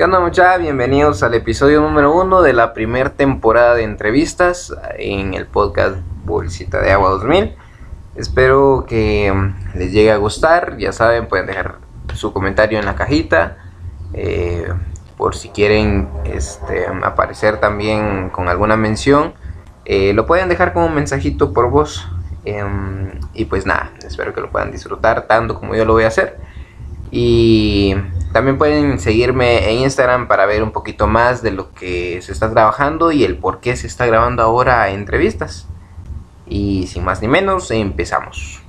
¿Qué onda muchachos? Bienvenidos al episodio número uno de la primera temporada de entrevistas en el podcast Bolsita de Agua 2000. Espero que mm, les llegue a gustar. Ya saben, pueden dejar su comentario en la cajita. eh, por si quieren este, aparecer también con alguna mención. eh, lo pueden dejar como un mensajito por voz. em, y pues nada, espero que lo puedan disfrutar tanto como yo lo voy a hacer. Y también pueden seguirme en Instagram para ver un poquito más de lo que se está trabajando y el por qué se está grabando ahora entrevistas. Y sin más ni menos, empezamos.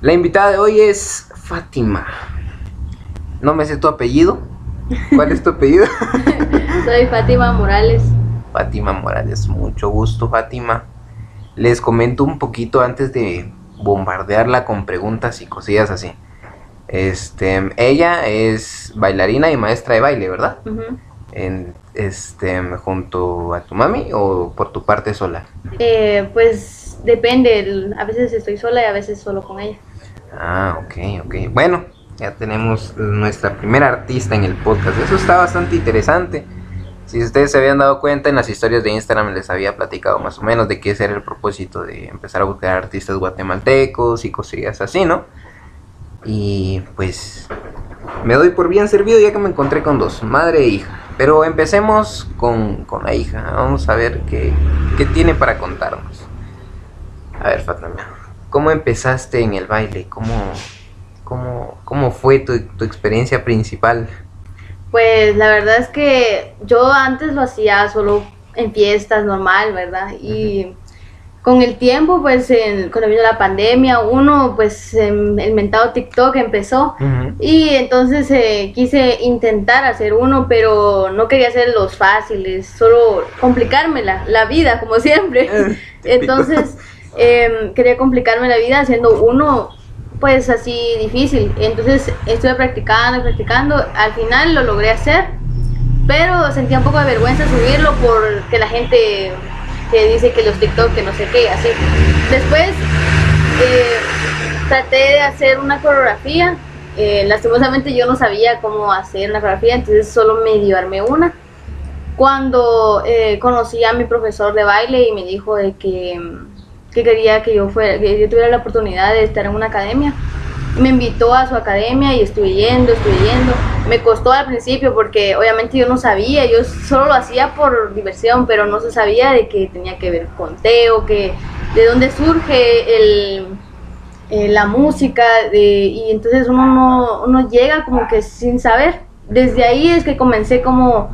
La invitada de hoy es Fátima. No me sé tu apellido. ¿Cuál es tu apellido? Soy Fátima Morales. Fátima Morales. Mucho gusto, Fátima. Les comento un poquito antes de bombardearla con preguntas y cosillas así. Este, ella es bailarina y maestra de baile, ¿verdad? En, este, junto a tu mami o por tu parte sola. Eh, pues depende, a veces estoy sola y a veces solo con ella. Ah, ok, ok. Bueno, ya tenemos nuestra primera artista en el podcast. Eso está bastante interesante. Si ustedes se habían dado cuenta en las historias de Instagram les había platicado más o menos de qué era el propósito de empezar a buscar artistas guatemaltecos y cosillas así, ¿no? Y pues me doy por bien servido ya que me encontré con dos, madre e hija. Pero empecemos con, con la hija. Vamos a ver qué, qué tiene para contarnos. A ver, Fátima, ¿cómo empezaste en el baile? ¿Cómo, cómo, cómo fue tu, tu experiencia principal? Pues la verdad es que yo antes lo hacía solo en fiestas normal, ¿verdad? Y con el tiempo, pues en- cuando vino la pandemia, uno, pues em, el mentado TikTok empezó. Y entonces eh, quise intentar hacer uno, pero no quería hacer los fáciles, solo complicarme la, la vida, como siempre. Eh, entonces em, quería complicarme la vida haciendo uno, pues así difícil. Entonces estuve practicando y practicando. Al final lo logré hacer, pero sentía un poco de vergüenza subirlo porque la gente que dice que los TikTok, que no sé qué, así. Después eh, traté de hacer una coreografía. eh, lastimosamente yo no sabía cómo hacer una coreografía, entonces solo medio armé una. Cuando eh, conocí a mi profesor de baile y me dijo de que, que quería que yo fuera, que yo tuviera la oportunidad de estar en una academia, me invitó a su academia y estuve yendo, estuve yendo. Me costó al principio porque obviamente yo no sabía, yo solo lo hacía por diversión, pero no se sabía de que tenía que ver con Teo, que de dónde surge el, eh, la música, de, y entonces uno no, uno llega como que sin saber. Desde ahí es que comencé como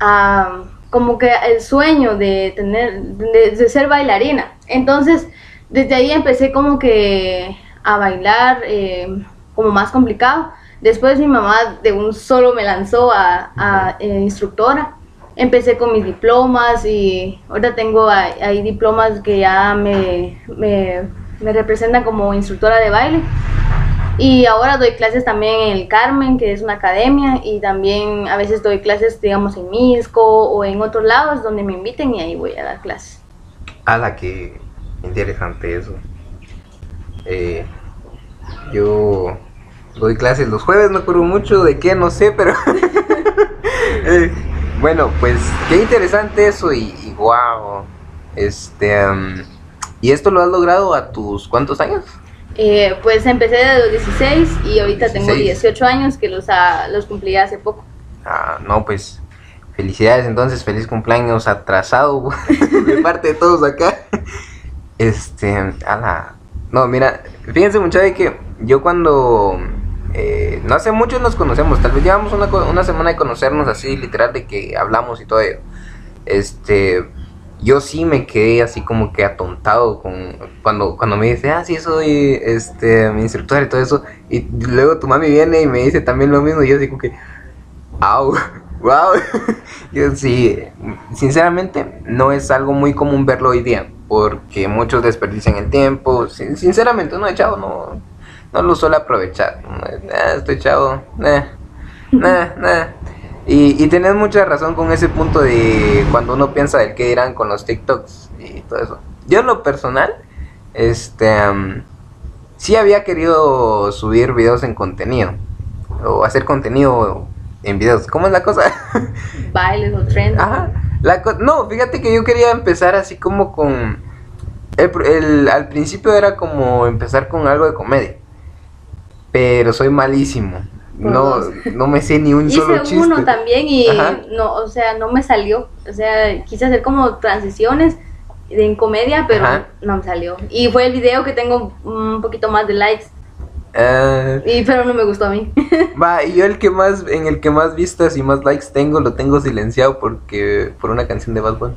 a, como que el sueño de tener, de ser bailarina. Entonces, desde ahí empecé como que a bailar eh, como más complicado. Después mi mamá de un solo me lanzó a, a, eh, instructora. Empecé con mis diplomas y ahorita tengo ahí, diplomas que ya me, me, me representan como instructora de baile. Y ahora doy clases también en el Carmen, que es una academia, y también a veces doy clases, digamos, en Misco o en otros lados donde me inviten y ahí voy a dar clases. la que interesante eso. Eh, yo doy clases los jueves, no acuerdo mucho de qué, no sé, pero... Eh, bueno, pues qué interesante eso y, y wow. Este... ¿Y esto lo has logrado a tus cuántos años? Eh, pues empecé de los 16 y ahorita tengo 16. 18 años que los, ah, los cumplí hace poco. Ah, no, pues felicidades entonces, feliz cumpleaños atrasado de parte de todos acá. Este, a la... No, mira, fíjense muchachos que yo cuando... eh, no hace mucho nos conocemos, tal vez llevamos una, una semana de conocernos así, literal, de que hablamos y todo ello. Este, yo sí me quedé así como que atontado con cuando, cuando me dice, ah, sí, soy este, mi instructor y todo eso. Y luego tu mami viene y me dice también lo mismo y yo como que, Au, wow. Yo sí, sinceramente no es algo muy común verlo hoy día, porque muchos desperdician el tiempo. Sin- Sinceramente, uno de chavo no, no lo suele aprovechar. Ah, estoy chavo, nah, nah, nah. Y, y tenés mucha razón con ese punto de cuando uno piensa del que dirán con los TikToks y todo eso. Yo en lo personal, este, am, sí había querido subir videos en contenido o hacer contenido en videos. ¿Cómo es la cosa? Bailes o trends. Ajá. La co- no, fíjate que yo quería empezar así como con... El, el- al principio era como empezar con algo de comedia. Pero soy malísimo. No, no me sé ni un solo Hice chiste. uno también y Ajá. no, o sea, no me salió. O sea, quise hacer como transiciones en comedia, pero Ajá. no me salió. Y fue el video que tengo un poquito más de likes, Ah, y pero no me gustó a mí. va, y yo el que más, en el que más vistas y más likes tengo, lo tengo silenciado porque por una canción de Bad Bunny.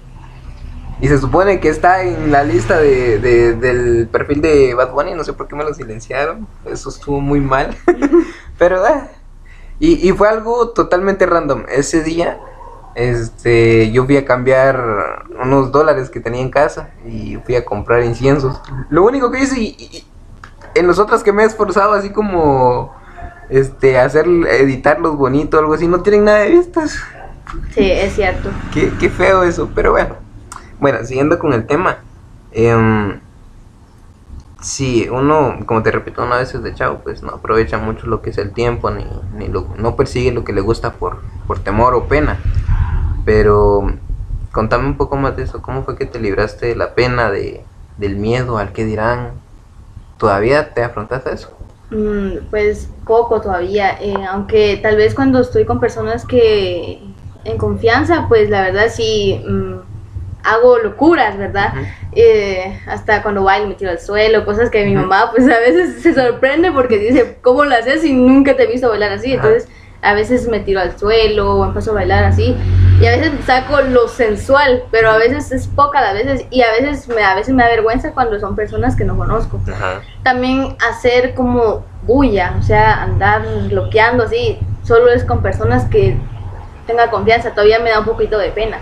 Y se supone que está en la lista de, de- del perfil de Bad Bunny, no sé por qué me lo silenciaron, eso estuvo muy mal, pero ah. y, y fue algo totalmente random. Ese día, este, yo fui a cambiar unos dólares que tenía en casa y fui a comprar inciensos. Lo único que hice, y- y en los otros que me he esforzado así como, este, hacer, editarlos bonito, algo así, no tienen nada de vistas. sí, es cierto. Qué, qué feo eso, pero bueno. Bueno, siguiendo con el tema. em, sí, uno, como te repito, una vez de chavo, pues no aprovecha mucho lo que es el tiempo, ni, ni lo- no persigue lo que le gusta por, por temor o pena. Pero contame un poco más de eso. ¿Cómo fue que te libraste de la pena, de, del miedo al que dirán? ¿Todavía te afrontaste a eso? Mm, pues poco todavía, eh, aunque tal vez cuando estoy con personas que en confianza, pues la verdad sí mm, hago locuras, ¿verdad? Eh, hasta cuando bailo me tiro al suelo, cosas que mi mamá pues a veces se sorprende porque dice, ¿cómo lo haces si nunca te he visto bailar así? Entonces a veces me tiro al suelo o empiezo a bailar así y a veces saco lo sensual, pero a veces es poca las veces y a veces me, a veces me da vergüenza cuando son personas que no conozco Ajá. también hacer como bulla, o sea, andar bloqueando así, solo es con personas que tenga confianza, todavía me da un poquito de pena.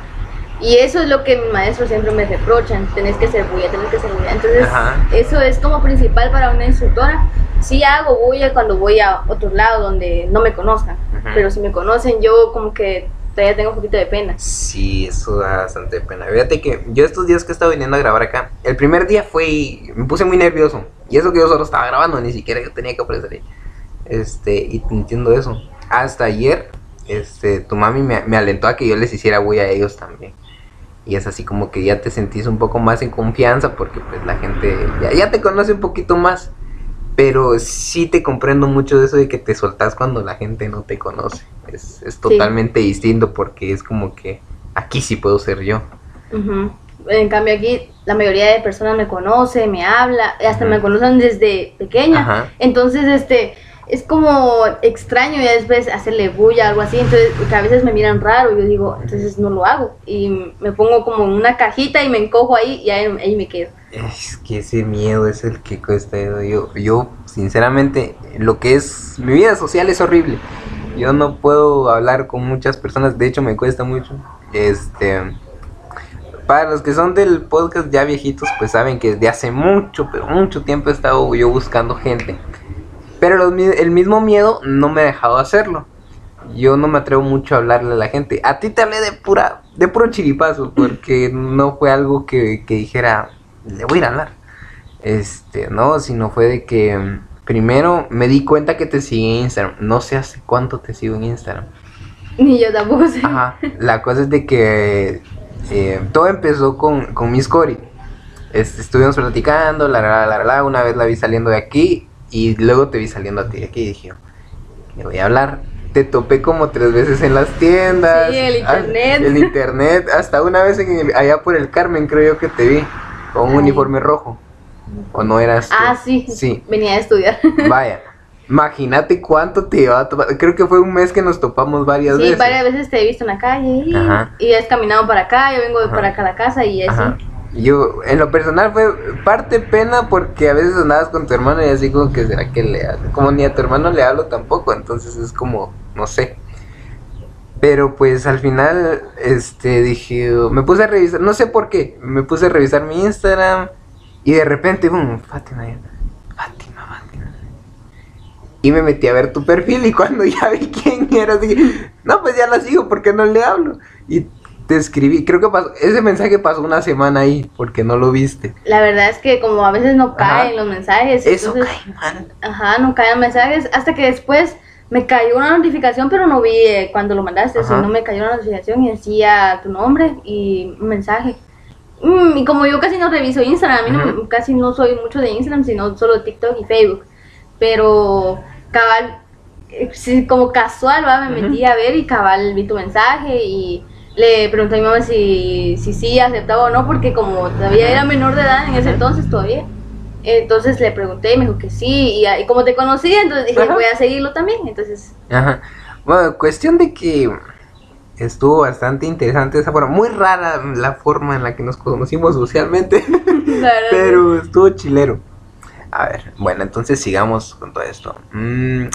Y eso es lo que mis maestros siempre me reprochan, tenés que ser bulla, tenés que ser bulla. Entonces, Ajá. eso es como principal para una instructora. Sí hago bulla cuando voy a otro lado donde no me conozcan, Ujú. pero si me conocen yo como que todavía tengo un poquito de pena. Sí, eso da bastante pena. Fíjate que yo estos días que he estado viniendo a grabar acá, el primer día fue y me puse muy nervioso. Y eso que yo solo estaba grabando, ni siquiera yo tenía que aparecer. Este, y entiendo eso. Hasta ayer, este, tu mami me, me alentó a que yo les hiciera bulla a ellos también. Y es así como que ya te sentís un poco más en confianza porque pues la gente ya, ya te conoce un poquito más. Pero sí te comprendo mucho de eso de que te soltás cuando la gente no te conoce. Es, es totalmente distinto porque es como que aquí sí puedo ser yo. En cambio aquí la mayoría de personas me conoce, me habla, hasta me conocen desde pequeña. Ajá. Entonces, este, es como extraño ya después hacerle bulla, algo así. Entonces, que a veces me miran raro, yo digo, entonces no lo hago. Y me pongo como en una cajita y me encojo ahí y ahí, ahí me quedo. Es que ese miedo es el que cuesta. Yo, yo, sinceramente, lo que es mi vida social es horrible. Yo no puedo hablar con muchas personas, de hecho me cuesta mucho. Este, para los que son del podcast ya viejitos, pues saben que desde hace mucho, pero mucho tiempo he estado yo buscando gente. Pero el mismo miedo no me ha dejado hacerlo. Yo no me atrevo mucho a hablarle a la gente. A ti te hablé de pura, de puro chiripazo, porque no fue algo que, que dijera, le voy a ir a hablar. Este, no, sino fue de que mm, primero me di cuenta que te sigue en Instagram. No sé hace cuánto te sigo en Instagram. Ni yo tampoco sé. Ajá. La cosa es de que eh, todo empezó con, con Miss Cory. Este, estuvimos platicando, la, la, la, la, una vez la vi saliendo de aquí y luego te vi saliendo a ti de aquí y dije, le voy a hablar. Te topé como tres veces en las tiendas. Sí, el ah, internet. El internet. Hasta una vez en el- allá por el Carmen creo yo que te vi. Con un uniforme rojo. ¿O no eras tú? Ah, sí. Sí. Venía a estudiar. Vaya. Imagínate cuánto te iba a topar. Creo que fue un mes que nos topamos varias Sí, veces. varias veces te he visto en la calle y, Ajá. y has caminado para acá, yo vengo de para acá a la casa y así. Ajá. Yo, en lo personal fue parte pena porque a veces andabas con tu hermano y así como que será que le hablo. Como ni a tu hermano le hablo tampoco, entonces es como, no sé. Pero pues al final, este, dije, me puse a revisar, no sé por qué, me puse a revisar mi Instagram y de repente, boom, Fátima, Fátima, Fátima. Y me metí a ver tu perfil y cuando ya vi quién eras, dije, no, pues ya la sigo, porque no le hablo? Y te escribí, creo que pasó, ese mensaje pasó una semana ahí, porque no lo viste. La verdad es que como a veces no Ajá. caen los mensajes, Eso entonces, cae mal. ajá, no caen mensajes, hasta que después me cayó una notificación, pero no vi eh, cuando lo mandaste, Ajá. sino me cayó una notificación y decía tu nombre y un mensaje. Mm, y como yo casi no reviso Instagram, a mí no- Ujú. casi no soy mucho de Instagram, sino solo TikTok y Facebook. Pero cabal, eh, como casual, ¿va? me metí a ver y cabal vi tu mensaje y le pregunté a mi mamá si si, sí aceptaba o no, porque como todavía era menor de edad en ese entonces todavía. Entonces le pregunté y me dijo que sí, y, y como te conocía, entonces dije, Ajá. voy a seguirlo también. Entonces, Ajá. Bueno, cuestión de que estuvo bastante interesante esa forma. Muy rara la forma en la que nos conocimos socialmente. la verdad, pero estuvo chilero. A ver, bueno, entonces sigamos con todo esto. Mm,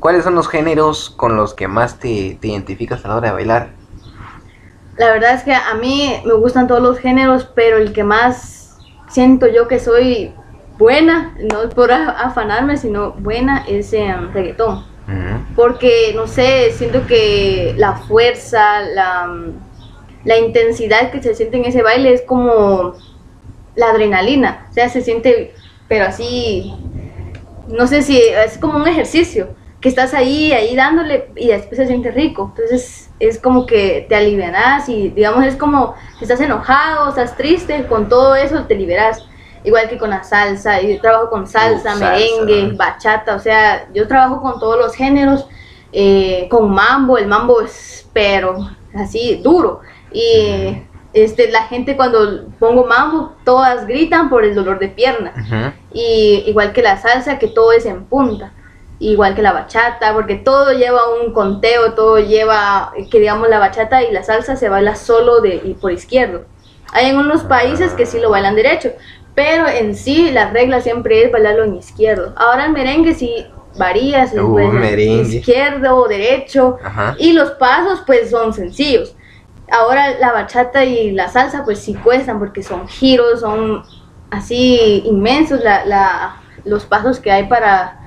¿Cuáles son los géneros con los que más te, te identificas a la hora de bailar? La verdad es que a mí me gustan todos los géneros, pero el que más siento yo que soy buena, no por afanarme, sino buena, es en reggaetón. Ujú. Porque, no sé, siento que la fuerza, la, la intensidad que se siente en ese baile es como la adrenalina. O sea, se siente, pero así, no sé si es como un ejercicio, que estás ahí, ahí dándole y después se siente rico. Entonces es como que te alivianas y digamos es como si estás enojado, estás triste, con todo eso te liberas. Igual que con la salsa, yo trabajo con salsa, Uh, salsa. merengue, bachata, o sea, yo trabajo con todos los géneros, eh, con mambo, el mambo es pero así duro. Y este, la gente cuando pongo mambo, todas gritan por el dolor de pierna. Ujú. Y igual que la salsa, que todo es en punta. Igual que la bachata, porque todo lleva un conteo, todo lleva, que digamos la bachata y la salsa se baila solo de, y por izquierdo. Hay en unos países que sí lo bailan derecho, pero en sí la regla siempre es bailarlo en izquierdo. Ahora el merengue sí varía, si Uh, izquierdo o derecho, Ajá. y los pasos pues son sencillos. Ahora la bachata y la salsa pues sí cuestan porque son giros, son así inmensos la, la- los pasos que hay para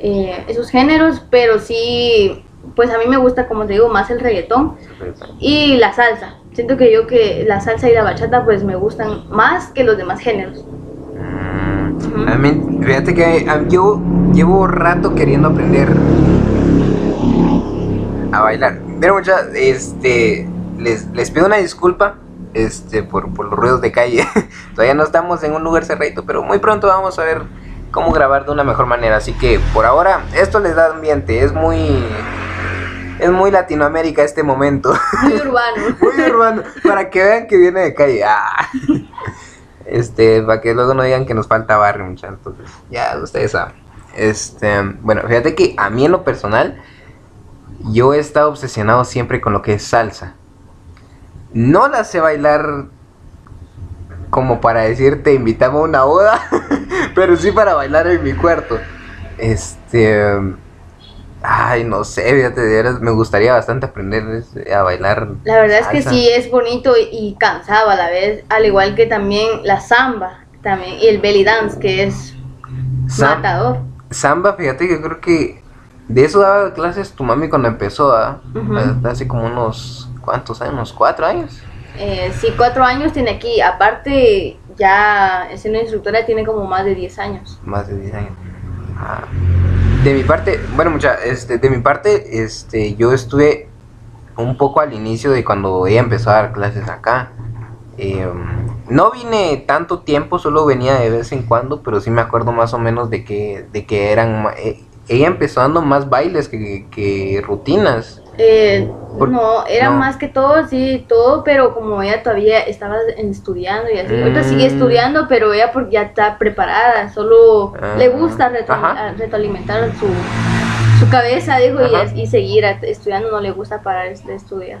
eh, esos géneros, pero sí, pues a mí me gusta como te digo más el reggaetón y la salsa. Siento que yo que la salsa y la bachata pues me gustan más que los demás géneros. Mm, a mí- fíjate que ah, yo llevo rato queriendo aprender a bailar. Mira, mucha, este, les, les pido una disculpa, este, por, por los ruidos de calle. Todavía no estamos en un lugar cerradito, pero muy pronto vamos a ver cómo grabar de una mejor manera. Así que por ahora esto les da ambiente, es muy, es muy Latinoamérica este momento. Muy urbano. Muy urbano, para que vean que viene de calle. Ah. Este, para que luego no digan que nos falta barrio, muchachos. Entonces, ya ustedes saben. Este, bueno, fíjate que a mí en lo personal, yo he estado obsesionado siempre con lo que es salsa. No la sé bailar como para decirte, invitame a una boda, pero sí para bailar en mi cuarto. Este, ay, no sé, fíjate, de veras me gustaría bastante aprender este, a bailar. La verdad es que sí es bonito y cansado a la vez, al igual que también la samba también y el belly dance que es Sam- matador. Samba, fíjate que creo que de eso daba clases tu mami cuando empezó, ¿ah? Hace como unos, ¿cuántos años? ¿Unos cuatro años? Eh, sí, cuatro años tiene aquí. Aparte, ya siendo instructora tiene como más de 10 años. Más de 10 años. Ah. De mi parte, bueno, mucha, este, de mi parte, este, yo estuve un poco al inicio de cuando ella empezó a dar clases acá. Eh, no vine tanto tiempo, solo venía de vez en cuando, pero sí me acuerdo más o menos de que, de que eran, eh, ella empezó dando más bailes que rutinas. Eh, no, era no. más que todo, sí, todo, pero como ella todavía estaba estudiando y así. Ahorita Mm. sigue estudiando, pero ella porque ya está preparada, solo Ah, le gusta a- retroalimentar su, su cabeza, dijo, y, seguir estudiando, no le gusta parar de estudiar.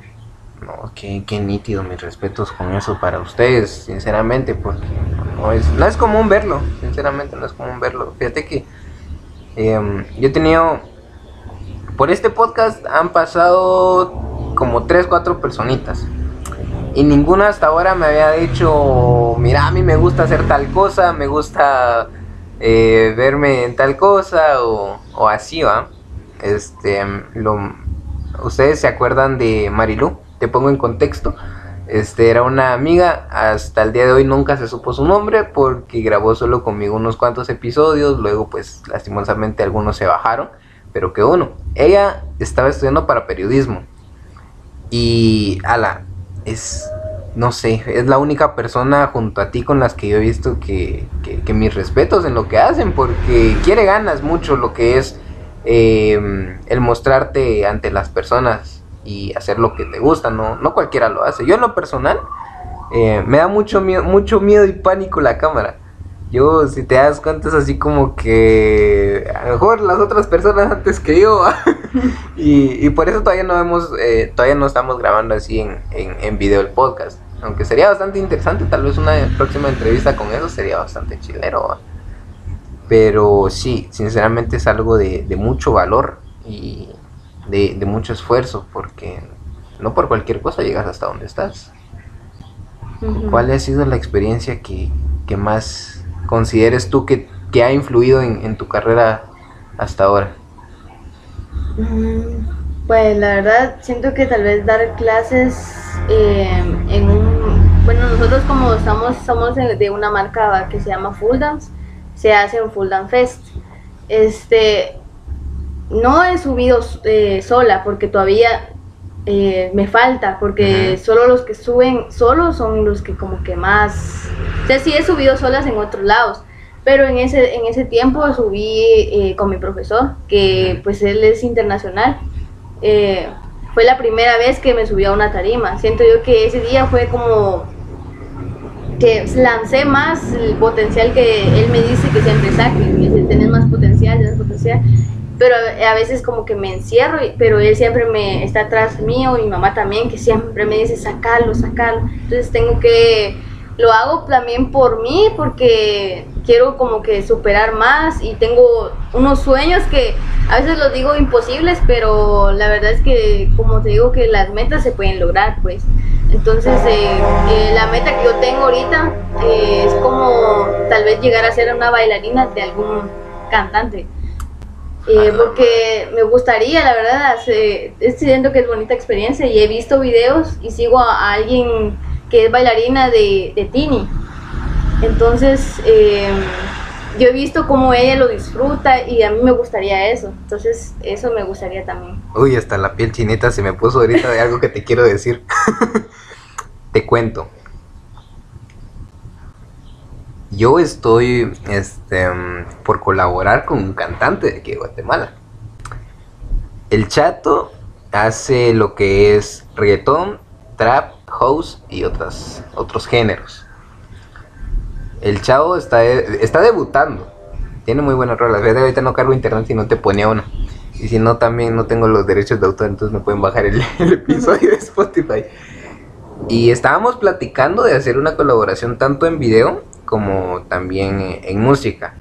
No, qué, qué nítido, mis respetos con eso para ustedes, sinceramente, porque no es, no es común verlo, sinceramente no es común verlo. Fíjate que em, yo he tenido, por este podcast han pasado como 3, 4 personitas. Y ninguna hasta ahora me había dicho, mira, a mí me gusta hacer tal cosa, me gusta eh, verme en tal cosa o, así, ¿va? Este, lo, ¿Ustedes se acuerdan de Marilu? Te pongo en contexto. Este era una amiga, hasta el día de hoy nunca se supo su nombre porque grabó solo conmigo unos cuantos episodios, luego pues lastimosamente algunos se bajaron, pero que uno. ella estaba estudiando para periodismo. Y, ala, es, no sé, es la única persona junto a ti con las que yo he visto que, que, mis respetos en lo que hacen, porque quiere ganas mucho lo que es em, el mostrarte ante las personas y hacer lo que te gusta, no, no cualquiera lo hace. Yo en lo personal eh, me da mucho miedo, mucho miedo y pánico la cámara. Yo, si te das cuenta, es así como que a lo mejor las otras personas antes que yo. y, y, por eso todavía no hemos, eh, todavía no estamos grabando así en, en, video el podcast. Aunque sería bastante interesante, tal vez una próxima entrevista con eso sería bastante chilero. Pero sí, sinceramente es algo de, de mucho valor y de, de mucho esfuerzo, porque no por cualquier cosa llegas hasta donde estás. ¿Cuál ha sido la experiencia que, que más consideres tú que, que ha influido en, en, tu carrera hasta ahora? Mm, pues la verdad siento que tal vez dar clases eh, en un... Bueno, nosotros como estamos, somos de una marca que se llama Full Dance, se hace un Full Dance Fest. Este, no he subido eh, sola porque todavía eh, me falta, porque solo los que suben solo son los que como que más... O sea, sí he subido solas en otros lados, pero en ese, en ese tiempo subí eh, con mi profesor, que pues él es internacional. Eh, fue la primera vez que me subí a una tarima. Siento yo que ese día fue como que lancé más el potencial que él me dice que siempre saque, que tenés más potencial, más potencial pero a veces como que me encierro, pero él siempre me está atrás mío, y mi mamá también, que siempre me dice, sacalo, sacalo. Entonces tengo que, lo hago también por mí, porque quiero como que superar más y tengo unos sueños que a veces los digo imposibles, pero la verdad es que, como te digo, que las metas se pueden lograr, pues. Entonces, eh, eh, la meta que yo tengo ahorita eh, es como tal vez llegar a ser una bailarina de algún cantante. Eh, porque me gustaría, la verdad, estoy viendo que es bonita experiencia y he visto videos y sigo a, alguien que es bailarina de, de Tini. Entonces, em, yo he visto cómo ella lo disfruta y a mí me gustaría eso. Entonces, eso me gustaría también. Uy, hasta la piel chinita se me puso ahorita de algo que te quiero decir. te cuento yo estoy este, por colaborar con un cantante de aquí de Guatemala. El chato hace lo que es reggaetón, trap, house y otras, otros géneros. El chavo está, está debutando. Tiene muy buenas rolas. Ahorita no cargo internet y no te pone una. Y si no, también no tengo los derechos de autor, entonces me pueden bajar el, el episodio de Spotify. Y estábamos platicando de hacer una colaboración tanto en video como también en música.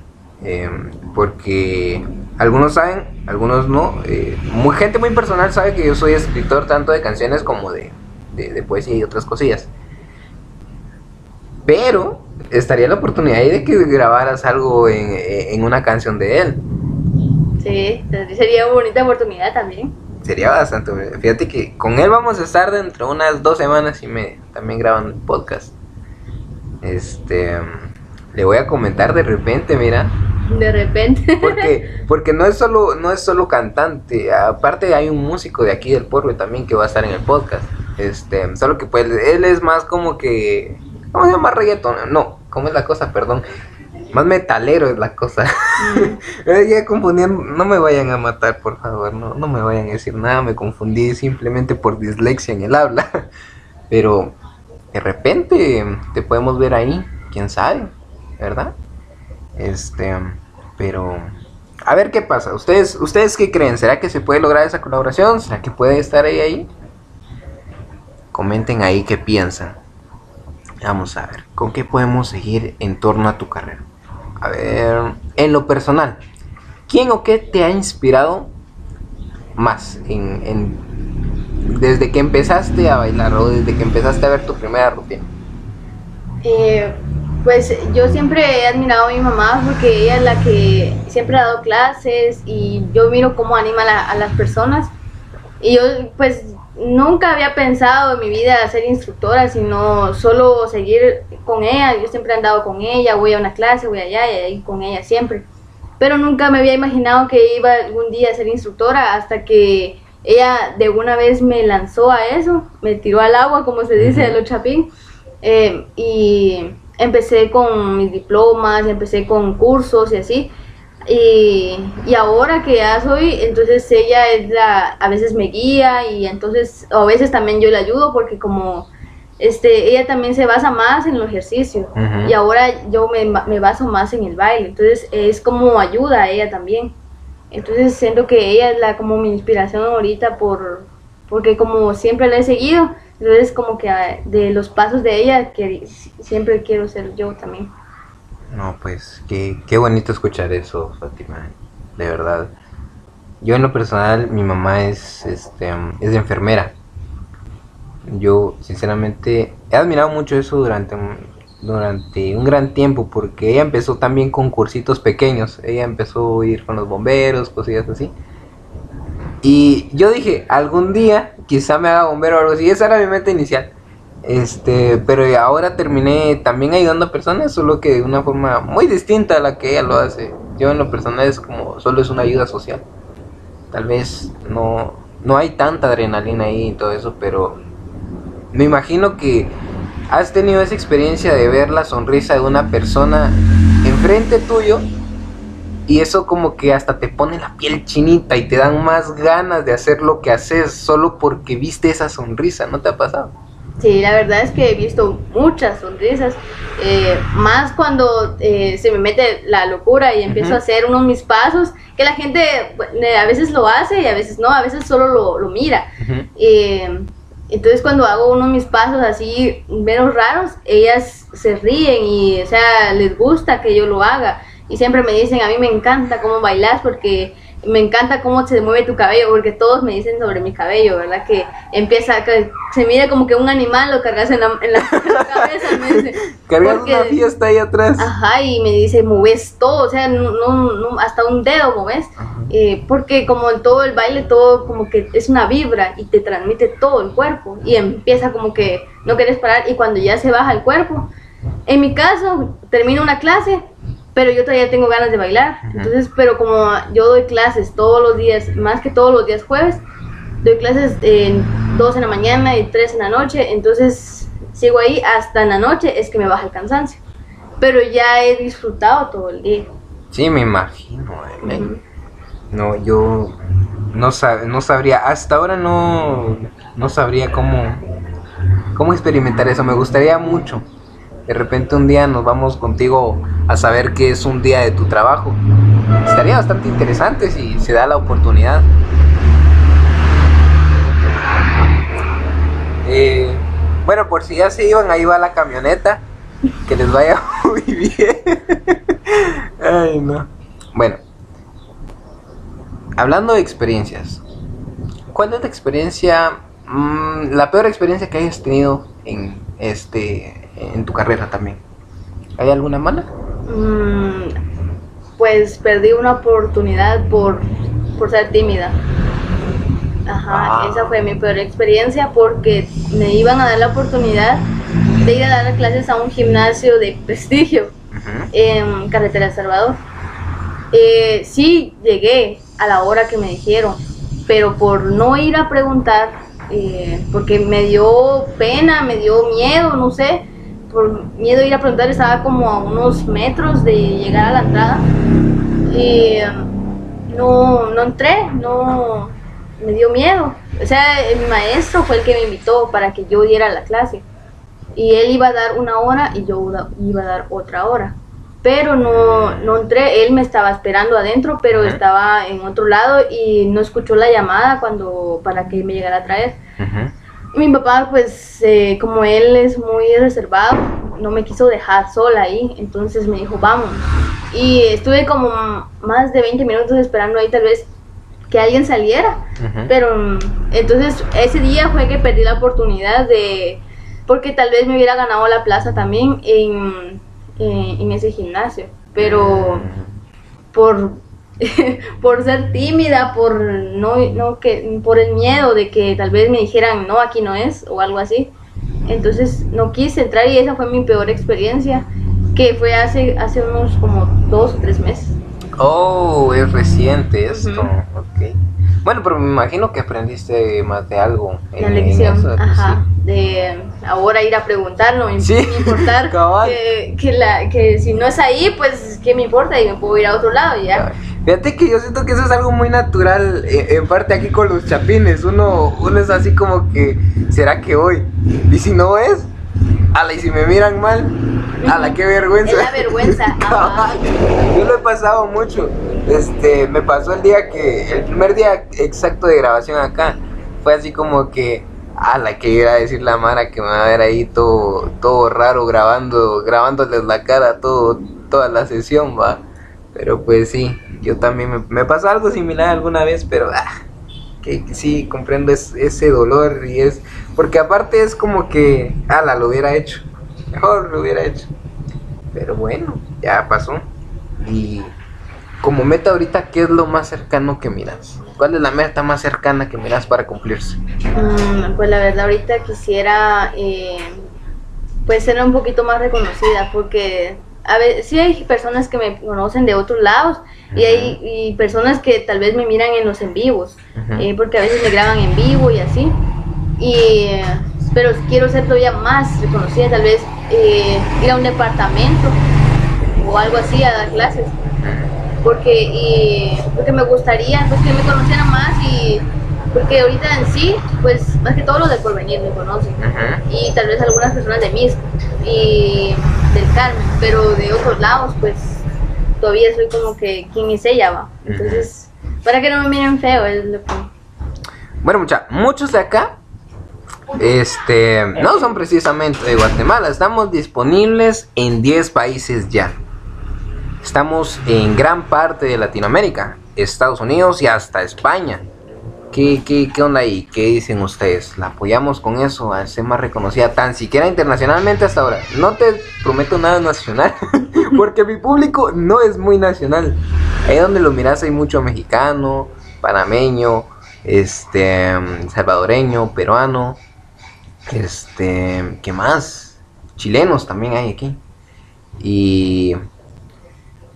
Em, porque algunos saben, algunos no. Eh, muy, gente muy personal sabe que yo soy escritor tanto de canciones como de, de, poesía y otras cosillas. Pero estaría la oportunidad ahí de que grabaras algo en, en una canción de él. Sí, sería una bonita oportunidad también. Sería bastante. Fíjate que con él vamos a estar dentro de unas dos semanas y me también grabando podcast. Este, le voy a comentar de repente, mira. De repente. Porque, porque no es solo, no es solo cantante, aparte hay un músico de aquí del pueblo también que va a estar en el podcast. Este, solo que pues él es más como que, ¿cómo se llama reggaeton? No, ¿cómo es la cosa? Perdón. Más metalero es la cosa. Mm. ya confundiendo, no me vayan a matar, por favor, no, no me vayan a decir nada, me confundí simplemente por dislexia en el habla. Pero de repente te podemos ver ahí, quién sabe, ¿verdad? Este, pero a ver qué pasa. ¿Ustedes, ¿Ustedes qué creen? ¿Será que se puede lograr esa colaboración? ¿Será que puede estar ahí ahí? Comenten ahí qué piensan. Vamos a ver, ¿con qué podemos seguir en torno a tu carrera? A ver, en lo personal, ¿quién o qué te ha inspirado más en, en desde que empezaste a bailar o desde que empezaste a ver tu primera rutina? Eh, pues yo siempre he admirado a mi mamá porque ella es la que siempre ha dado clases y yo miro cómo anima a las personas. Y yo pues nunca había pensado en mi vida ser instructora, sino solo seguir con ella. Yo siempre he andado con ella, voy a una clase, voy allá y ahí con ella siempre. pero nunca me había imaginado que iba algún día a ser instructora hasta que ella de una vez me lanzó a eso, me tiró al agua, como se dice, a los chapín, eh, y empecé con mis diplomas, empecé con cursos y así. Y, y, ahora que ya soy, entonces ella es la, a veces me guía y entonces, a veces también yo le ayudo porque como este, ella también se basa más en el ejercicio y ahora yo me, me, baso más en el baile, entonces es como ayuda a ella también. Entonces siento que ella es la como mi inspiración ahorita por porque como siempre la he seguido, entonces como que ah, de los pasos de ella que siempre quiero ser yo también. No, pues qué, qué bonito escuchar eso, Fátima, de verdad. Yo en lo personal, mi mamá es, este, es enfermera yo sinceramente he admirado mucho eso durante durante un gran tiempo porque ella empezó también con cursitos pequeños. Ella empezó a ir con los bomberos, cosillas así. Y yo dije, algún día quizá me haga bombero o algo así. Esa era mi meta inicial. Este, pero ahora terminé también ayudando a personas, solo que de una forma muy distinta a la que ella lo hace. Yo en lo personal es como, solo es una ayuda social. Tal vez no, no hay tanta adrenalina ahí y todo eso, pero me imagino que has tenido esa experiencia de ver la sonrisa de una persona enfrente tuyo y eso como que hasta te pone la piel chinita y te dan más ganas de hacer lo que haces solo porque viste esa sonrisa, ¿no te ha pasado? Sí, la verdad es que he visto muchas sonrisas, eh, más cuando eh, se me mete la locura y empiezo a hacer unos mis pasos, que la gente eh, a veces lo hace y a veces no, a veces solo lo, lo mira. Entonces cuando hago uno de mis pasos así menos raros, ellas se ríen y, o sea, les gusta que yo lo haga. Y siempre me dicen, a mí me encanta cómo bailas porque me encanta cómo se mueve tu cabello, porque todos me dicen sobre mi cabello, ¿verdad? Que empieza, que se mira como que un animal lo cargas en la, en la, cabeza. Me Cargas una fiesta ahí atrás. Ajá, y me dice, mueves todo, o sea, no, no, hasta un dedo mueves. Eh, porque como en todo el baile, todo como que es una vibra y te transmite todo el cuerpo. Y empieza como que no quieres parar y cuando ya se baja el cuerpo. En mi caso, termino una clase pero yo todavía tengo ganas de bailar. Entonces, pero como yo doy clases todos los días, más que todos los días jueves, doy clases en dos en la mañana y tres en la noche, entonces sigo ahí hasta en la noche, es que me baja el cansancio. Pero ya he disfrutado todo el día. Sí, me imagino. Eh, no, yo no, no sabría, hasta ahora no, no sabría cómo, cómo experimentar eso. Me gustaría mucho de repente un día nos vamos contigo a saber qué es un día de tu trabajo. Estaría bastante interesante si se da la oportunidad. Eh, bueno, por si ya se iban, ahí va la camioneta. Que les vaya muy bien. Ay, no. Bueno, hablando de experiencias, ¿cuál es la experiencia, mm, la peor experiencia que hayas tenido en este en tu carrera también. ¿Hay alguna mala? Mm, pues perdí una oportunidad por, por ser tímida. Ajá, ah. esa fue mi peor experiencia porque me iban a dar la oportunidad de ir a dar clases a un gimnasio de prestigio en Carretera El Salvador. Eh, sí, llegué a la hora que me dijeron, pero por no ir a preguntar, eh, porque me dio pena, me dio miedo, no sé, por miedo a ir a preguntar, estaba como a unos metros de llegar a la entrada. Y um, no, no entré, no me dio miedo. O sea, mi maestro fue el que me invitó para que yo diera la clase. Y él iba a dar una hora y yo iba a dar otra hora. Pero no, no entré, él me estaba esperando adentro, pero estaba en otro lado y no escuchó la llamada cuando para que me llegara a traer mi papá, pues, eh, como él es muy reservado, no me quiso dejar sola ahí, entonces me dijo, vamos. Y estuve como más de 20 minutos esperando ahí tal vez que alguien saliera, pero entonces ese día fue que perdí la oportunidad de, porque tal vez me hubiera ganado la plaza también en, en ese gimnasio, pero por por ser tímida, por no, no que, por el miedo de que tal vez me dijeran no, aquí no es o algo así. Entonces no quise entrar y esa fue mi peor experiencia, que fue hace, hace unos como dos o tres meses. Oh, es reciente esto. Ujú. Ok. Bueno, pero me imagino que aprendiste más de algo. La en- en lección, eso, pues, ajá, de ahora ir a preguntar, no me Sí, me importar que, que, la, que si no es ahí, pues qué me importa y me puedo ir a otro lado y ya. Fíjate que yo siento que eso es algo muy natural, eh, en parte aquí con los chapines. Uno, uno es así como que, ¿será que voy? Y si no es, ala, y si me miran mal, ala, qué vergüenza. Es la vergüenza. Yo lo he pasado mucho. Este, me pasó el día que, el primer día exacto de grabación acá, fue así como que, ala, que iba a decir la Mara que me va a ver ahí todo, todo raro grabando, grabándoles la cara todo, toda la sesión, va. Pero pues sí, yo también me, me pasó algo similar alguna vez, pero ah, que, sí comprendo es- ese dolor y es porque aparte es como que, ala, lo hubiera hecho, mejor lo hubiera hecho. Pero bueno, ya pasó. Y como meta ahorita, ¿qué es lo más cercano que miras? ¿Cuál es la meta más cercana que miras para cumplirse? Mm, pues la verdad ahorita quisiera eh, pues ser un poquito más reconocida porque a ver, sí hay personas que me conocen de otros lados y hay y personas que tal vez me miran en los en vivos eh, porque a veces me graban en vivo y así. Y pero quiero ser todavía más reconocida tal vez eh, ir a un departamento o algo así a dar clases. Porque y porque me gustaría pues que me conocieran más y porque ahorita en sí pues más que todo los de porvenir me conocen y tal vez algunas personas de Misco y del Carmen pero de otros lados pues todavía soy como que quién es ella va entonces para que no me miren feo es lo que Bueno, mucha, muchos de acá, este, no son precisamente de Guatemala. Estamos disponibles en 10 países ya. Estamos en gran parte de Latinoamérica, Estados Unidos y hasta España. ¿Qué, qué, qué onda ahí? ¿Qué dicen ustedes? ¿La apoyamos con eso a ser más reconocida tan siquiera internacionalmente hasta ahora? No te prometo nada nacional, porque mi público no es muy nacional. Ahí donde lo miras hay mucho mexicano, panameño, este, salvadoreño, peruano, este, ¿qué más? Chilenos también hay aquí. Y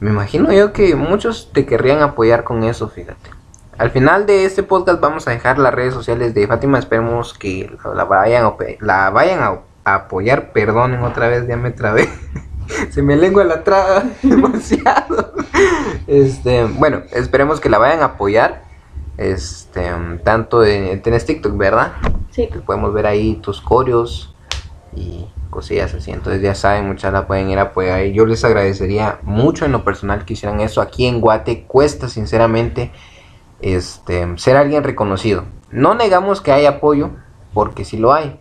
me imagino yo que muchos te querrían apoyar con eso, fíjate. Al final de este podcast vamos a dejar las redes sociales de Fátima. Esperemos que la, la vayan, la vayan a, a apoyar. Perdonen otra vez, ya me trabé. Se me lengua la traba demasiado. Este, bueno, esperemos que la vayan a apoyar. Este, tanto en, tenés TikTok, ¿verdad? sí que podemos ver ahí tus coreos y cosillas así. Entonces ya saben, muchas la pueden ir a apoyar. Yo les agradecería mucho en lo personal que hicieran eso. Aquí en Guate cuesta sinceramente este, ser alguien reconocido. No negamos que hay apoyo, porque sí lo hay.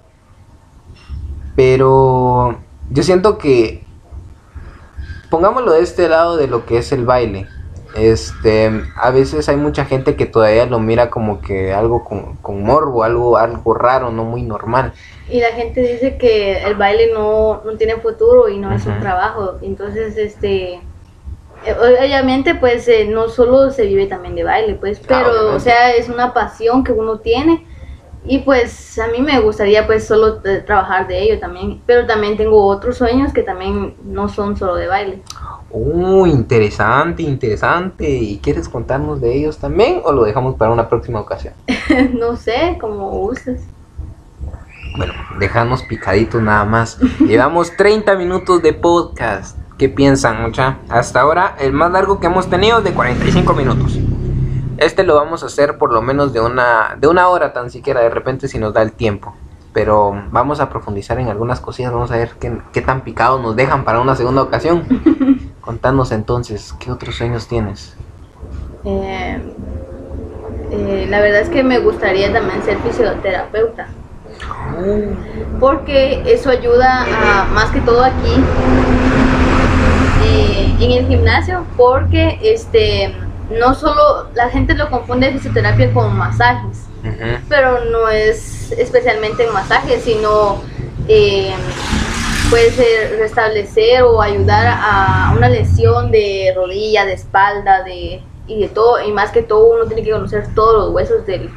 Pero yo siento que, pongámoslo de este lado de lo que es el baile. Este, a veces hay mucha gente que todavía lo mira como que algo con, con morbo, algo, algo raro, no muy normal. y la gente dice que el baile no, no tiene futuro y no es un trabajo entonces este obviamente pues eh, no solo se vive también de baile pues Ah, pero o sea es una pasión que uno tiene y pues a mí me gustaría pues solo eh, trabajar de ello también pero también tengo otros sueños que también no son solo de baile Uh, interesante, interesante. ¿Y quieres contarnos de ellos también o lo dejamos para una próxima ocasión? no sé cómo gustes Bueno, dejanos picaditos nada más. Llevamos 30 minutos de podcast. ¿Qué piensan, mucha? Hasta ahora, el más largo que hemos tenido es de 45 minutos. Este lo vamos a hacer por lo menos de una, de una hora tan siquiera, de repente si nos da el tiempo. Pero vamos a profundizar en algunas cosillas, vamos a ver qué, qué tan picados nos dejan para una segunda ocasión. Contanos entonces, ¿qué otros sueños tienes? Eh, eh, la verdad es que me gustaría también ser fisioterapeuta porque eso ayuda a, más que todo aquí eh, en el gimnasio porque este no solo la gente lo confunde fisioterapia con masajes pero no es especialmente en masajes sino eh, puede ser restablecer o ayudar a una lesión de rodilla de espalda de y de todo y más que todo uno tiene que conocer todos los huesos del,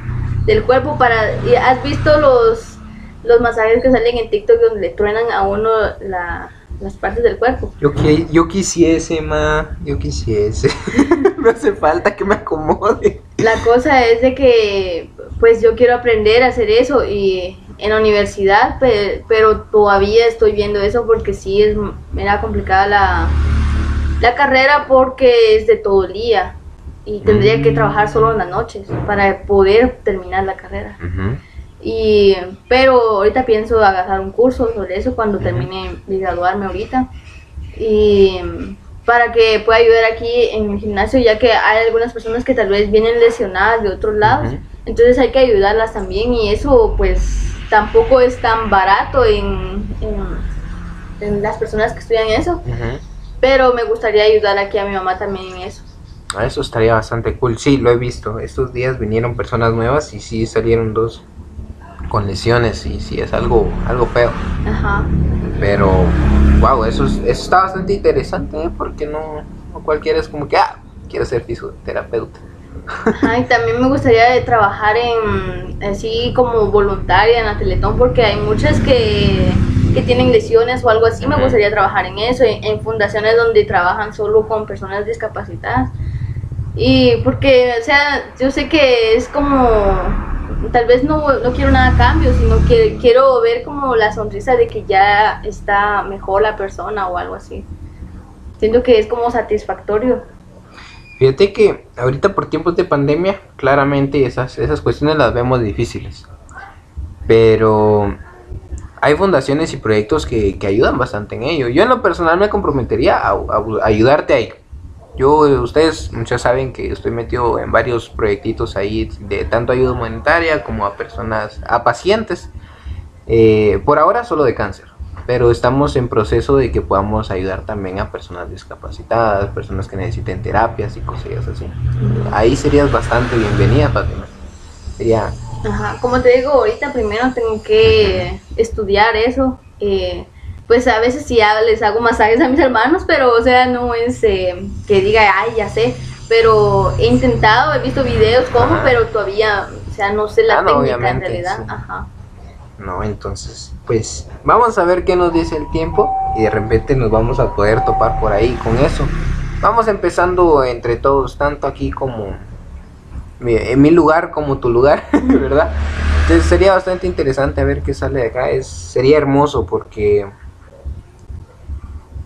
del cuerpo para y has visto los los masajes que salen en TikTok donde le truenan a uno la, las partes del cuerpo. Yo, qui- yo quisiese, ma, yo quisiese. me hace falta que me acomode. La cosa es de que pues yo quiero aprender a hacer eso y en la universidad, pe- pero, todavía estoy viendo eso porque sí es era complicada la, la carrera porque es de todo el día y tendría que Mm. trabajar solo en las noches para poder terminar la carrera. Ujú. Y, pero ahorita pienso agarrar un curso sobre eso cuando termine de graduarme ahorita. Y para que pueda ayudar aquí en el gimnasio, ya que hay algunas personas que tal vez vienen lesionadas de otros lados. Ujú. Entonces hay que ayudarlas también y eso pues tampoco es tan barato en, en, en las personas que estudian eso. Pero me gustaría ayudar aquí a mi mamá también en eso. Ah, Eso estaría bastante cool. Sí, lo he visto. Estos días vinieron personas nuevas y sí salieron dos con lesiones y sí es algo, algo feo. Ajá. Pero, wow, eso, es- eso está bastante interesante ¿eh? porque no, no cualquiera es como que, ah, quiero ser fisioterapeuta. Ajá, y también me gustaría trabajar en así como voluntaria en la Teletón porque hay muchas que, que tienen lesiones o algo así. Me gustaría trabajar en eso, en, en fundaciones donde trabajan solo con personas discapacitadas. Y porque, o sea, yo sé que es como, tal vez no, no quiero nada a cambio, sino que quiero ver como la sonrisa de que ya está mejor la persona o algo así. Siento que es como satisfactorio. Fíjate que ahorita por tiempos de pandemia, claramente esas, esas cuestiones las vemos difíciles. Pero hay fundaciones y proyectos que, que ayudan bastante en ello. Yo en lo personal me comprometería a, ayudarte ahí. Yo, ustedes muchos saben que estoy metido en varios proyectitos ahí de tanto ayuda humanitaria como a personas, a pacientes. Eh, por ahora solo de cáncer, pero estamos en proceso de que podamos ayudar también a personas discapacitadas, personas que necesiten terapias y cosillas así. Ahí serías bastante bienvenida, Fátima. Sería, Ajá, como te digo, ahorita primero tengo que estudiar eso. eh, pues a veces sí les hago masajes a mis hermanos, pero o sea, no es eh, que diga, ay, ya sé. Pero he intentado, he visto videos como, Ajá. pero todavía, o sea, no sé la Ah, no, técnica en obviamente, realidad. sí. Ajá. no, entonces, pues vamos a ver qué nos dice el tiempo y de repente nos vamos a poder topar por ahí con eso. Vamos empezando entre todos, tanto aquí como en mi lugar como tu lugar, ¿verdad? Entonces sería bastante interesante a ver qué sale de acá. Es, sería hermoso porque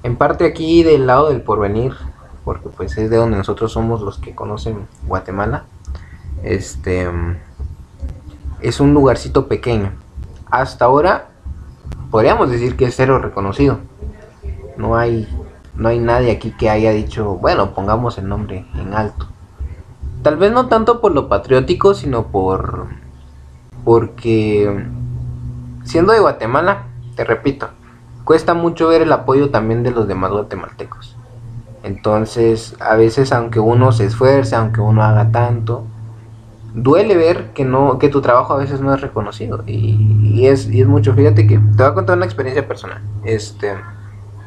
en parte aquí del lado del porvenir, porque pues es de donde nosotros somos los que conocen Guatemala, este es un lugarcito pequeño. Hasta ahora podríamos decir que es cero reconocido. No hay, no hay nadie aquí que haya dicho, bueno, pongamos el nombre en alto. Tal vez no tanto por lo patriótico, sino por porque siendo de Guatemala, te repito, cuesta mucho ver el apoyo también de los demás guatemaltecos. Entonces, a veces aunque uno se esfuerce, aunque uno haga tanto, duele ver que no que tu trabajo a veces no es reconocido. Y, y es y es mucho. Fíjate que te voy a contar una experiencia personal. Este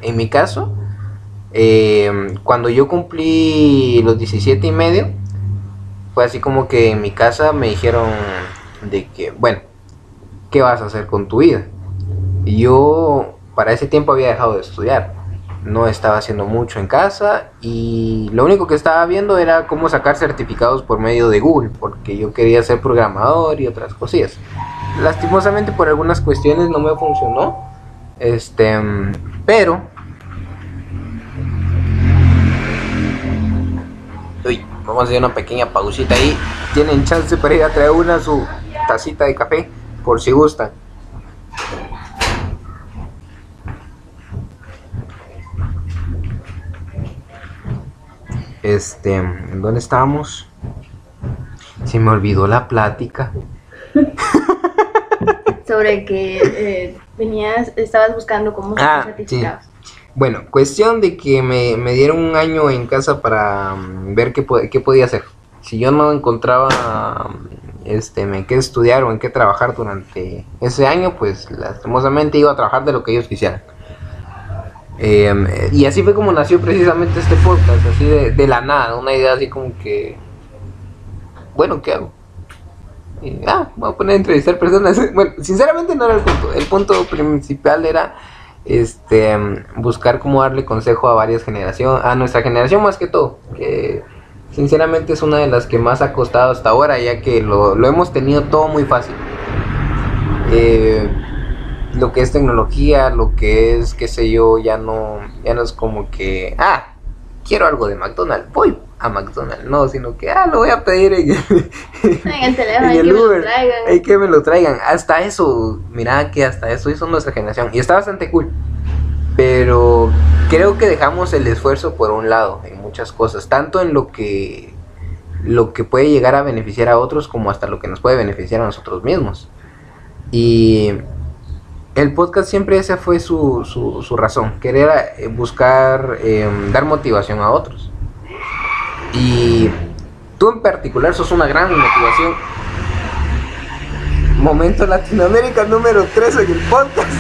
en mi caso eh, cuando yo cumplí los 17 y medio fue así como que en mi casa me dijeron de que bueno qué vas a hacer con tu vida y yo para ese tiempo había dejado de estudiar no estaba haciendo mucho en casa y lo único que estaba viendo era cómo sacar certificados por medio de Google, porque yo quería ser programador y otras cosillas. Lastimosamente por algunas cuestiones no me funcionó, este, pero Uy, vamos a hacer una pequeña pausita ahí. Tienen chance para ir a traer una su tacita de café por si gustan. Este, ¿en dónde estábamos? Se me olvidó la plática. Sobre que eh, venías, estabas buscando cómo Ah, certificados. Bueno, cuestión de que me, me dieron un año en casa para mm, ver qué, qué podía hacer. Si yo no encontraba mm, este, en qué estudiar o en qué trabajar durante ese año, pues lastimosamente iba a trabajar de lo que ellos quisieran. Em, y así fue como nació precisamente este podcast, así de, de la nada, una idea así como que, bueno, ¿qué hago? Ah, voy a poner a entrevistar personas. Bueno, sinceramente no era el punto. El punto principal era este, buscar cómo darle consejo a varias generaciones, a nuestra generación más que todo, que sinceramente es una de las que más ha costado hasta ahora, ya que lo, lo hemos tenido todo muy fácil. Eh, lo que es tecnología, lo que es, qué sé yo, ya no, ya no es como que, ah, quiero algo de McDonald's, voy a McDonald's, no, sino que, ah, lo voy a pedir en, el teléfono, en hay el que me lo Uber, hay que me lo traigan, hasta eso, mira que hasta eso hizo nuestra generación, y está bastante cool, pero creo que dejamos el esfuerzo por un lado, en muchas cosas, tanto en lo que, lo que puede llegar a beneficiar a otros, como hasta lo que nos puede beneficiar a nosotros mismos, y el podcast siempre esa fue su, su, su razón, querer eh, buscar eh, dar motivación a otros. Y tú en particular sos una gran motivación. Momento Latinoamérica número 3 en el podcast.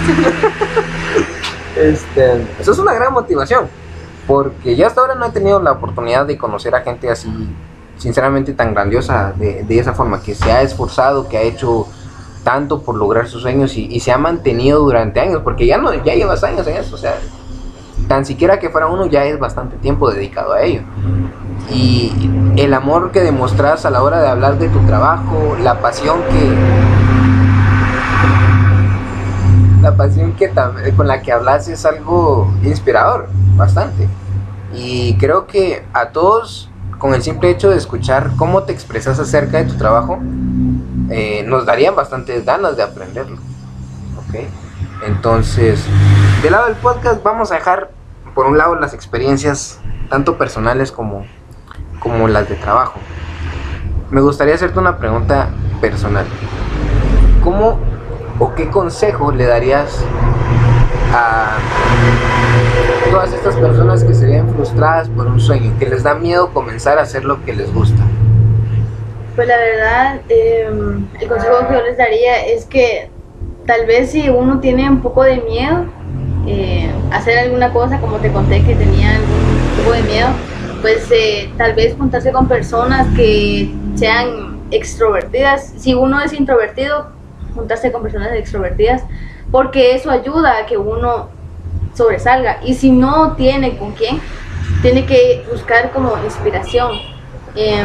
este, sos una gran motivación. Porque yo hasta ahora no he tenido la oportunidad de conocer a gente así, sinceramente tan grandiosa, de, de esa forma, que se ha esforzado, que ha hecho tanto por lograr sus sueños y, y, se ha mantenido durante años, porque ya no, ya llevas años en eso, o sea, tan siquiera que fuera uno ya es bastante tiempo dedicado a ello. Y el amor que demostras a la hora de hablar de tu trabajo, la pasión que la pasión que con la que hablas es algo inspirador, bastante. Y creo que a todos, con el simple hecho de escuchar cómo te expresas acerca de tu trabajo, eh, nos darían bastantes ganas de aprenderlo. ¿ok? Entonces, del lado del podcast vamos a dejar por un lado las experiencias tanto personales como, como las de trabajo. Me gustaría hacerte una pregunta personal. ¿Cómo o qué consejo le darías a todas estas personas que se ven frustradas por un sueño, que les da miedo comenzar a hacer lo que les gusta? Pues la verdad, eh, el consejo que yo les daría es que tal vez si uno tiene un poco de miedo, eh, hacer alguna cosa, como te conté que tenía un poco de miedo, pues eh, tal vez juntarse con personas que sean extrovertidas. Si uno es introvertido, juntarse con personas extrovertidas, porque eso ayuda a que uno sobresalga. Y si no tiene con quién, tiene que buscar como inspiración. Eh,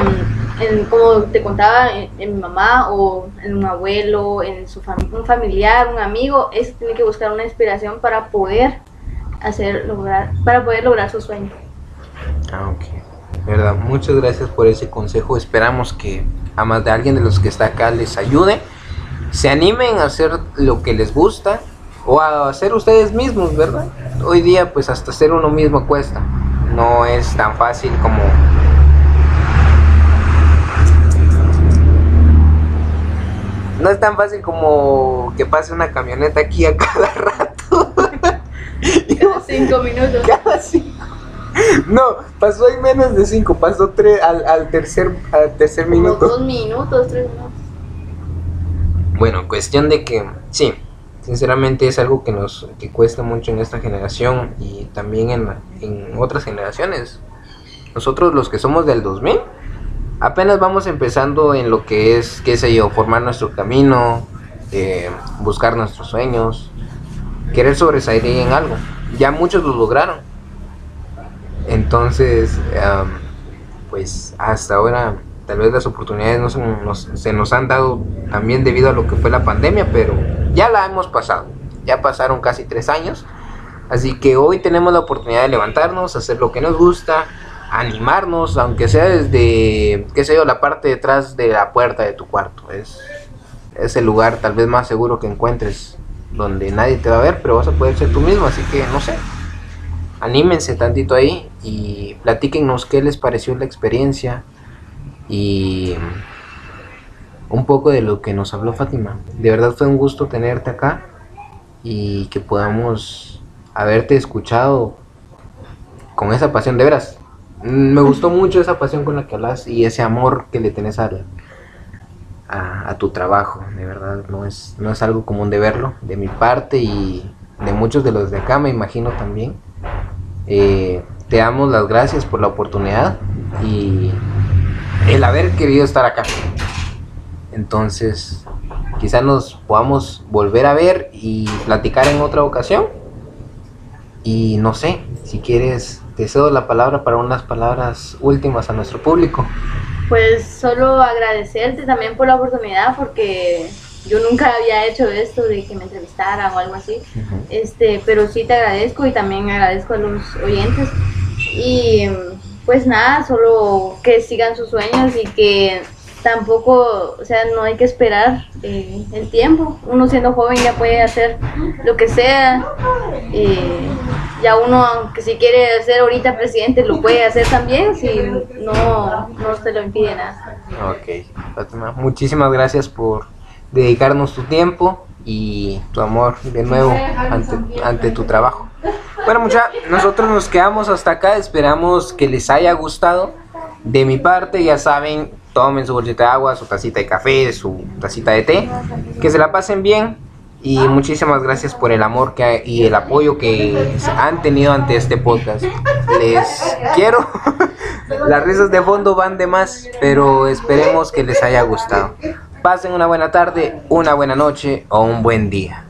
en, como te contaba, en, en, mi mamá o en un abuelo, en su fam un familiar, un amigo, es tiene que buscar una inspiración para poder hacer lograr, para poder lograr su sueño. Ah, ok. verdad, muchas gracias por ese consejo. Esperamos que a más de alguien de los que está acá les ayude, se animen a hacer lo que les gusta o a hacer ustedes mismos, ¿verdad? Hoy día, pues hasta ser uno mismo cuesta. No es tan fácil como no es tan fácil como que pase una camioneta aquí a cada rato. Cada cinco minutos. Cada cinco. No, pasó en menos de cinco, pasó tres al, al tercer, al tercer Como minuto. dos minutos, tres minutos. Bueno, cuestión de que, sí, sinceramente es algo que nos que cuesta mucho en esta generación y también en, en otras generaciones. Nosotros los que somos del 2000, apenas vamos empezando en lo que es, qué sé yo, formar nuestro camino, eh, buscar nuestros sueños, querer sobresalir en algo. Ya muchos lo lograron. Entonces, pues hasta ahora tal vez las oportunidades no se nos, se nos han dado también debido a lo que fue la pandemia, pero ya la hemos pasado. Ya pasaron casi tres años. Así que hoy tenemos la oportunidad de levantarnos, hacer lo que nos gusta, animarnos, aunque sea desde, qué sé yo, la parte detrás de la puerta de tu cuarto. Es, es el lugar tal vez más seguro que encuentres, donde nadie te va a ver, pero vas a poder ser tú mismo, así que no sé. Anímense tantito ahí y platíquenos qué les pareció la experiencia y un poco de lo que nos habló Fátima. De verdad fue un gusto tenerte acá y que podamos haberte escuchado con esa pasión de veras. Me gustó mucho esa pasión con la que hablas y ese amor que le tenés al, a, tu trabajo. De verdad, no es, no es algo común de verlo. De mi parte y de muchos de los de acá, me imagino también. Eh, te damos las gracias por la oportunidad y el haber querido estar acá. Entonces, quizá nos podamos volver a ver y platicar en otra ocasión. Y no sé, si quieres, te cedo la palabra para unas palabras últimas a nuestro público. Pues solo agradecerte también por la oportunidad porque yo nunca había hecho esto de que me entrevistaran o algo así. Este, pero sí te agradezco y también agradezco a los oyentes. Y pues nada, solo que sigan sus sueños y que tampoco, o sea, no hay que esperar eh, el tiempo. Uno siendo joven ya puede hacer lo que sea. Eh, ya uno, aunque si quiere ser ahorita presidente, lo puede hacer también si no, no se lo impide nada. Ok, Fátima, muchísimas gracias por dedicarnos tu tiempo y tu amor de nuevo ante, ante tu trabajo. Bueno, mucha, nosotros nos quedamos hasta acá, esperamos que les haya gustado. De mi parte, ya saben, tomen su bolsita de agua, su tacita de café, su tacita de té, que se la pasen bien y muchísimas gracias por el amor que, y el apoyo que han tenido ante este podcast. Les quiero. Las risas de fondo van de más, pero esperemos que les haya gustado. Pasen una buena tarde, una buena noche o un buen día.